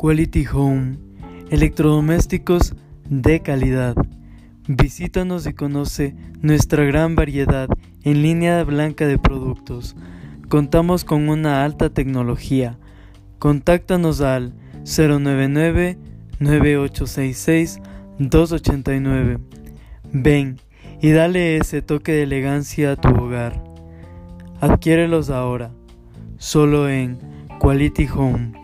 Quality Home, electrodomésticos de calidad. Visítanos y conoce nuestra gran variedad en línea blanca de productos. Contamos con una alta tecnología. Contáctanos al 099 9866 289. Ven y dale ese toque de elegancia a tu hogar. Adquiérelos ahora, solo en Quality Home.